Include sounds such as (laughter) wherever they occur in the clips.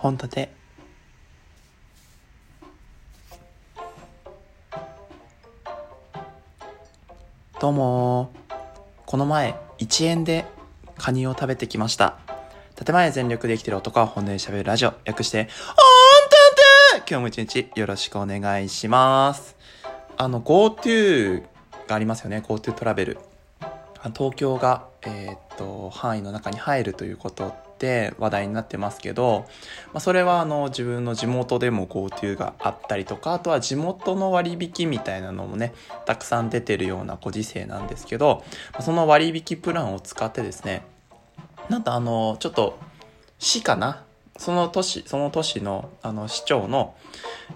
本立てどうも。この前1円でカニを食べてきました。建前全力で生きてる男は本音で喋るラジオ。略して本立て今日も一日よろしくお願いします。あの GoTo がありますよね。GoTo トラベル。東京が、えー、っと範囲の中に入るということで話題になってますけど、まあ、それはあの自分の地元でも GoTo があったりとかあとは地元の割引みたいなのもねたくさん出てるようなご時世なんですけどその割引プランを使ってですねなんとあのちょっと市かな？その都市その都市のあの市長の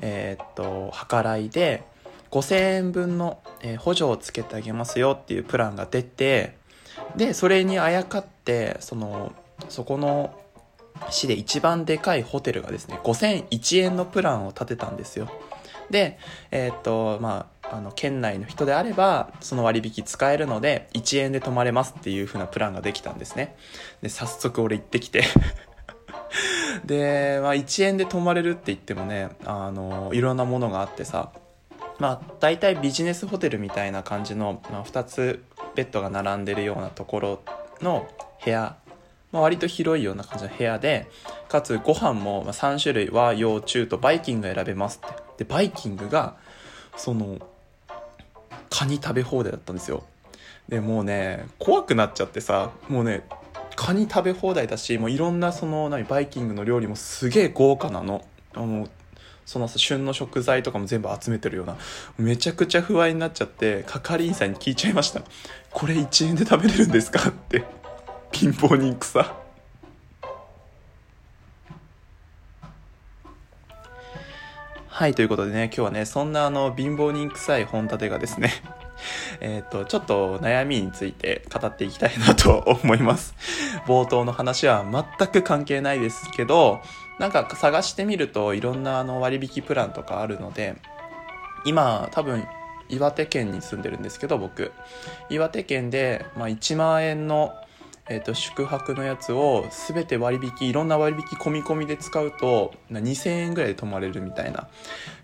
えー、っと計らいで5000円分の、え、補助をつけてあげますよっていうプランが出てでそれにあやかってそのそこの市で一番でかいホテルがですね5001円のプランを立てたんですよ。でえー、っとまああの県内の人であればその割引使えるので1円で泊まれますっていう風なプランができたんですね。で早速俺行ってきて。(laughs) で、まあ、1円で泊まれるって言ってもねあのいろんなものがあってさまあ、大体ビジネスホテルみたいな感じの、まあ、2つベッドが並んでるようなところの部屋、まあ、割と広いような感じの部屋でかつご飯も3種類和洋中とバイキングが選べますって。でバイキングがそのカニ食べ放題だったんですよ。でもうね怖くなっちゃってさもうねカニ食べ放題だしもういろんなその何バイキングの料理もすげえ豪華なの。あのその旬の食材とかも全部集めてるような。めちゃくちゃ不安になっちゃって係員さんに聞いちゃいました。これ1円で食べれるんですか？って。貧乏人草はいということでね今日はねそんなあの貧乏人臭い本立てがですね (laughs) えっ、と、ちょっと悩みについて語っていきたいなと思います。冒頭の話は全く関係ないですけど、なんか探してみるといろんなあの割引プランとかあるので、今多分岩手県に住んでるんですけど僕岩手県で、まあ、1万円のえーと、宿泊のやつを全て割引いろんな割引込み込みで使うと2000円ぐらいで泊まれるみたいな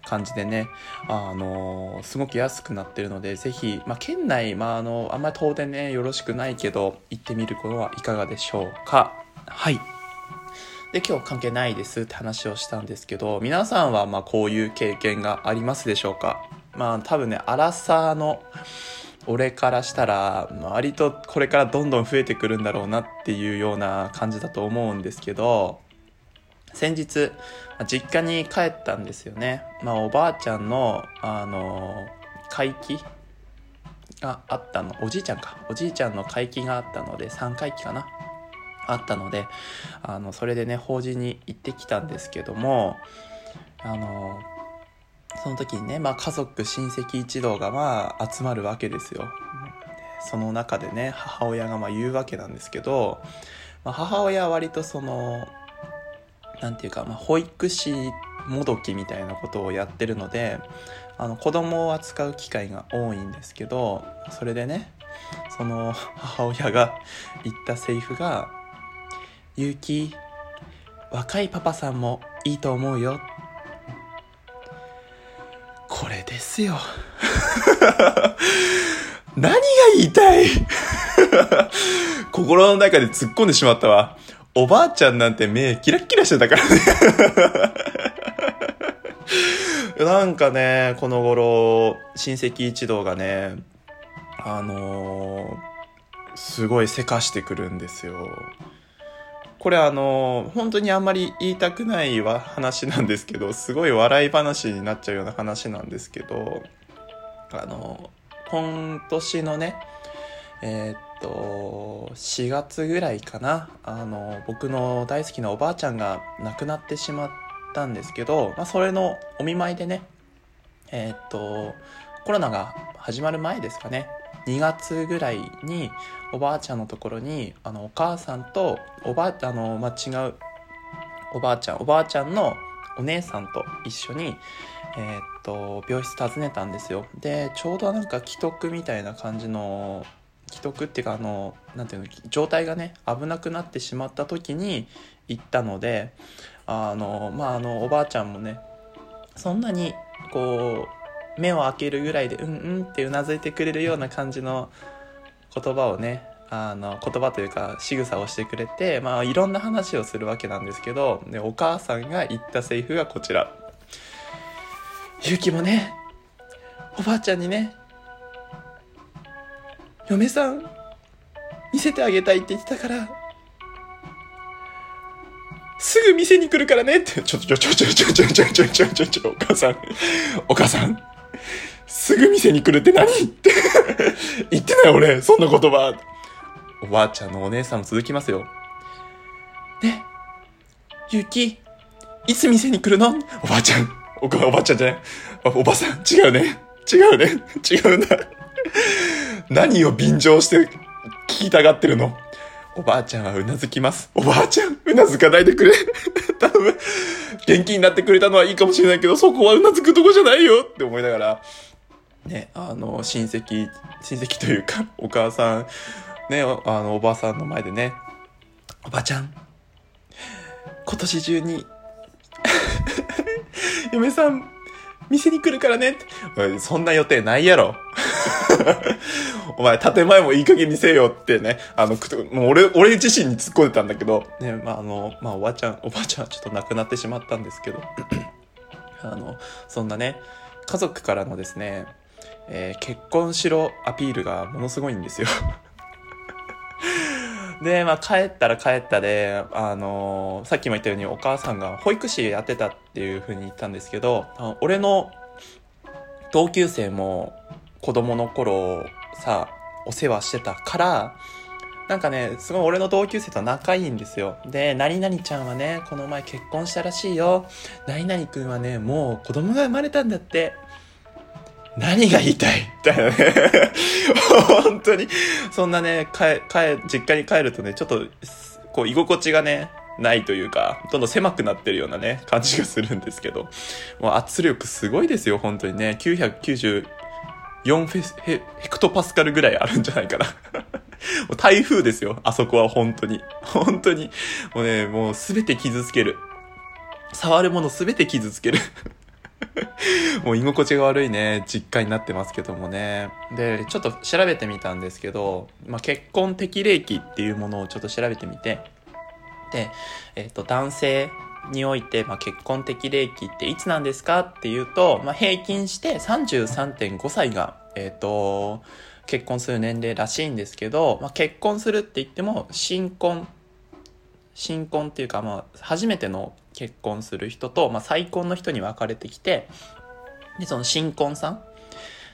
感じでね、あのー、すごく安くなってるのでぜひ、まあ、県内、まあ、あのあんまり遠出ねよろしくないけど行ってみることはいかがでしょうか。はい。で今日関係ないですって話をしたんですけど皆さんはまあこういう経験がありますでしょうか？まあ多分ねアラサーの俺からしたら割とこれからどんどん増えてくるんだろうなっていうような感じだと思うんですけど先日実家に帰ったんですよね、まあ、おばあちゃんのあの会期があったの。おじいちゃんか。おじいちゃんの会期があったので3回忌かな。あったのであのそれでね法事に行ってきたんですけどもあのその時にね、まあ、家族親戚一同がまあ集まるわけですよ。その中でね母親がまあ言うわけなんですけど、まあ、母親は割とその何て言うか、まあ、保育士もどきみたいなことをやってるのであの子供を扱う機会が多いんですけどそれでねその母親が言ったセリフが「結城若いパパさんもいいと思うよ」ですよ。(laughs) 何が言いたい？(laughs) 心の中で突っ込んでしまったわ。おばあちゃんなんて目キラッキラしてたからね (laughs) なんかね、この頃、親戚一同がね、あのー、すごいせかしてくるんですよ。これあの本当にあんまり言いたくない話なんですけど (laughs) すごい笑い話になっちゃうような話なんですけどあの今年のねえー、っと4月ぐらいかなあの僕の大好きなおばあちゃんが亡くなってしまったんですけど、まあ、それのお見舞いでねえー、っとコロナが始まる前ですかね。2月ぐらいにおばあちゃんのところにあのお母さんとおばあの、まあ、違うおばあちゃんおばあちゃんのお姉さんと一緒に、えー、っと病室訪ねたんですよ。でちょうどなんか既得みたいな感じの既得っていうかあのなんていうの状態がね危なくなってしまった時に行ったのであのまああのおばあちゃんもねそんなにこう目を開けるぐらいでうんうんってうなずいてくれるような感じの言葉をねあの言葉というか仕草をしてくれて、まあ、いろんな話をするわけなんですけどでお母さんが言ったセリフがこちら「ゆうきもねおばあちゃんにね嫁さん見せてあげたいって言ってたからすぐ店に来るからねってちょちょちょちょちょちょちょちょちょちょお母さん。お母さんすぐ店に来るって何って (laughs) 言ってない俺そんな言葉おばあちゃんのお姉さんも続きますよ。ね、ゆき、いつ店に来るの？おばあちゃん。おばあちゃんじゃない？おばさん、違うね。違うね。違うんだ。何を便乗して聞きたがってるの？おばあちゃんはうなずきます。おばあちゃん、うなずかないでくれ。(laughs) 多分、元気になってくれたのはいいかもしれないけど、そこはうなずくとこじゃないよって思いながら、ね、あの、親戚、親戚というか、お母さん、ね、あの、おばあさんの前でね、おばちゃん、今年中に (laughs) 嫁さん、店に来るからねって。そんな予定ないやろ。(laughs) お前、建前もいい加減にせよってね、あの、もう俺、俺自身に突っ込んでたんだけど、ね、まあ、あの、まあ、おばあちゃん、おばあちゃんはちょっと亡くなってしまったんですけど、(clears throat) あの、そんなね、家族からのですね、えー、結婚しろアピールがものすごいんですよ。(laughs) で、まあ、帰ったら帰ったで、あのー、さっきも言ったようにお母さんが保育士やってたっていうふうに言ったんですけど、俺の同級生も子供の頃さ、お世話してたから、なんかね、すごい俺の同級生と仲いいんですよ。で、何々ちゃんはね、この前結婚したらしいよ。何々くんはね、もう子供が生まれたんだって。何が言いたい？みたいなね。(laughs) 本当に、そんなね、帰、帰、実家に帰るとね、ちょっと、こう、居心地がね、ないというか、どんどん狭くなってるようなね、感じがするんですけど、もう圧力すごいですよ、本当にね。99 4フェヘヘクトパスカルぐらいあるんじゃないかな。(laughs) 台風ですよ、あそこは本当に。本当に。もうね、もうすべて傷つける。触るものすべて傷つける。(laughs) もう居心地が悪いね、実家になってますけどもね。で、ちょっと調べてみたんですけど、まあ、結婚適齢期っていうものをちょっと調べてみて、で、えっ、ー、と、男性において、まあ、結婚適齢期っていつなんですかっていうと、まあ、平均して33.5歳が、えっ、ー、と、結婚する年齢らしいんですけど、まあ、結婚するって言っても、新婚、新婚っていうか、まあ、初めての結婚する人と、まあ、再婚の人に分かれてきて、で、その新婚さん、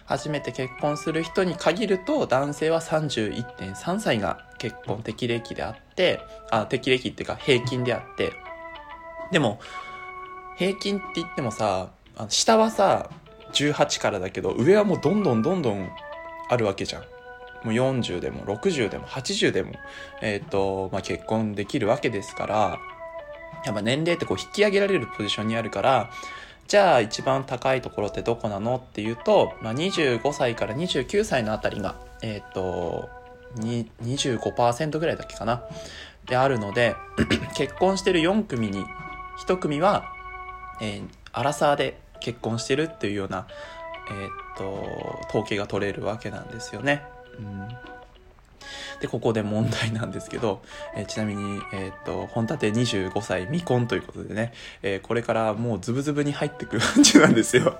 初めて結婚する人に限ると、男性は31.3歳が結婚適齢期であって、あ、適齢期っていうか平均であって、でも、平均って言ってもさ、下はさ、18からだけど、上はもうどんどんどんどんあるわけじゃん。もう40でも60でも80でも、えっ、ー、と、まあ、結婚できるわけですから、やっぱ年齢ってこう引き上げられるポジションにあるから、じゃあ一番高いところってどこなのっていうと、まあ、25歳から29歳のあたりが、えっ、ー、と、25%ぐらいだっけかな。であるので、(clears throat) 結婚してる4組に1組は、えー、アラサーで結婚してるっていうような、えっ、と、統計が取れるわけなんですよね。うんで、ここで問題なんですけど、えー、ちなみに、えっ、と、本立て25歳未婚ということでね、えー、これからもうズブズブに入ってく感じなんですよ。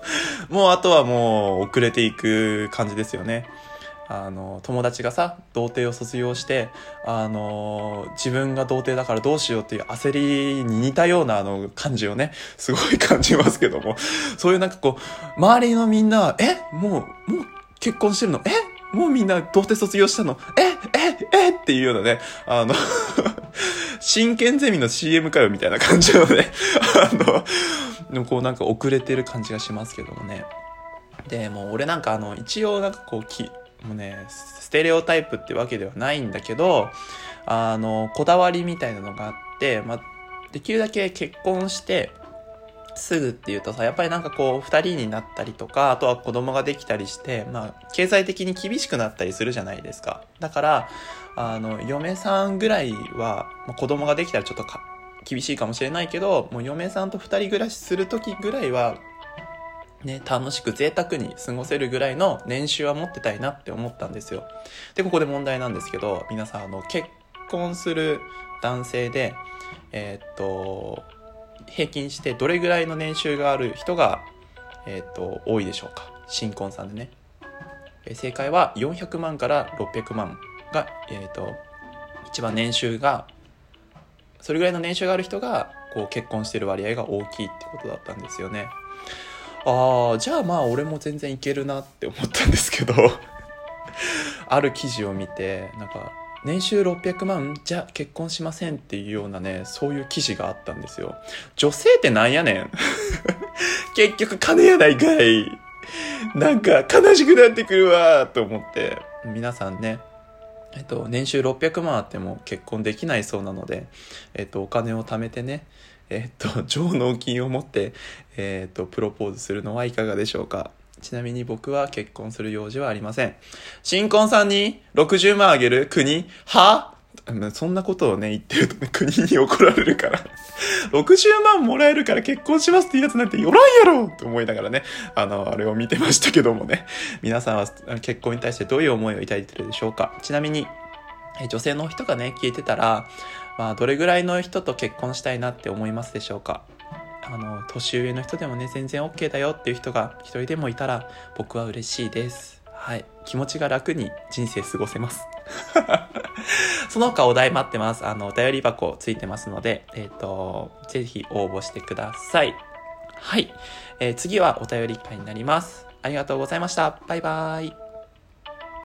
もうあとはもう遅れていく感じですよね。あの、友達がさ、童貞を卒業して、あの、自分が童貞だからどうしようっていう焦りに似たようなあの感じをね、すごい感じますけども、そういうなんかこう、周りのみんな、えもう、もう結婚してるの？えもうみんな童貞卒業したの？えええっていうようなね、あの (laughs) 真剣ゼミの CM かよみたいな感じのね、あの、でもこうなんか遅れてる感じがしますけどもね。で、もう俺なんかあの、一応なんかこう、き、もうね、ステレオタイプってわけではないんだけど、あの、こだわりみたいなのがあって、まあ、できるだけ結婚して、すぐっていうとさ、やっぱりなんかこう、二人になったりとか、あとは子供ができたりして、まあ、経済的に厳しくなったりするじゃないですか。だから、あの、嫁さんぐらいは、まあ、子供ができたらちょっと厳しいかもしれないけど、もう嫁さんと二人暮らしする時ぐらいは、ね、楽しく贅沢に過ごせるぐらいの年収は持ってたいなって思ったんですよ。で、ここで問題なんですけど、皆さん、あの、結婚する男性で、えー、っと、平均してどれぐらいの年収がある人が、えー、っと、多いでしょうか？新婚さんでね。え正解は400万から600万が、え、っと、一番年収が、それぐらいの年収がある人が、こう結婚してる割合が大きいってことだったんですよね。ああ、じゃあまあ俺も全然いけるなって思ったんですけど (laughs) ある記事を見て、なんか、年収600万じゃ結婚しませんっていうようなね、そういう記事があったんですよ。女性ってなんやねん (laughs) 結局金やないかい。なんか悲しくなってくるわと思って、皆さんね、えっと、年収600万あっても結婚できないそうなので、えっと、お金を貯めてね、えっと、(laughs) 上納金を持って、えっと、プロポーズするのはいかがでしょうか？ちなみに僕は結婚する用事はありません。新婚さんに60万あげる？国？は？そんなことをね、言ってるとね、国に怒られるから。(laughs) 60万もらえるから結婚しますっていうやつなんてよらんやろって思いながらね、あの、あれを見てましたけどもね、皆さんは結婚に対してどういう思いを抱いてるでしょうか？ちなみに、女性の人がね、聞いてたら、まあ、どれぐらいの人と結婚したいなって思いますでしょうか？あの、年上の人でもね、全然 OK だよっていう人が一人でもいたら、僕は嬉しいです。はい。気持ちが楽に人生過ごせます。(laughs) その他お題待ってます。あの、お便り箱ついてますので、えっ、ー、と、ぜひ応募してください。はい。えー、次はお便り会になります。ありがとうございました。バイバーイ。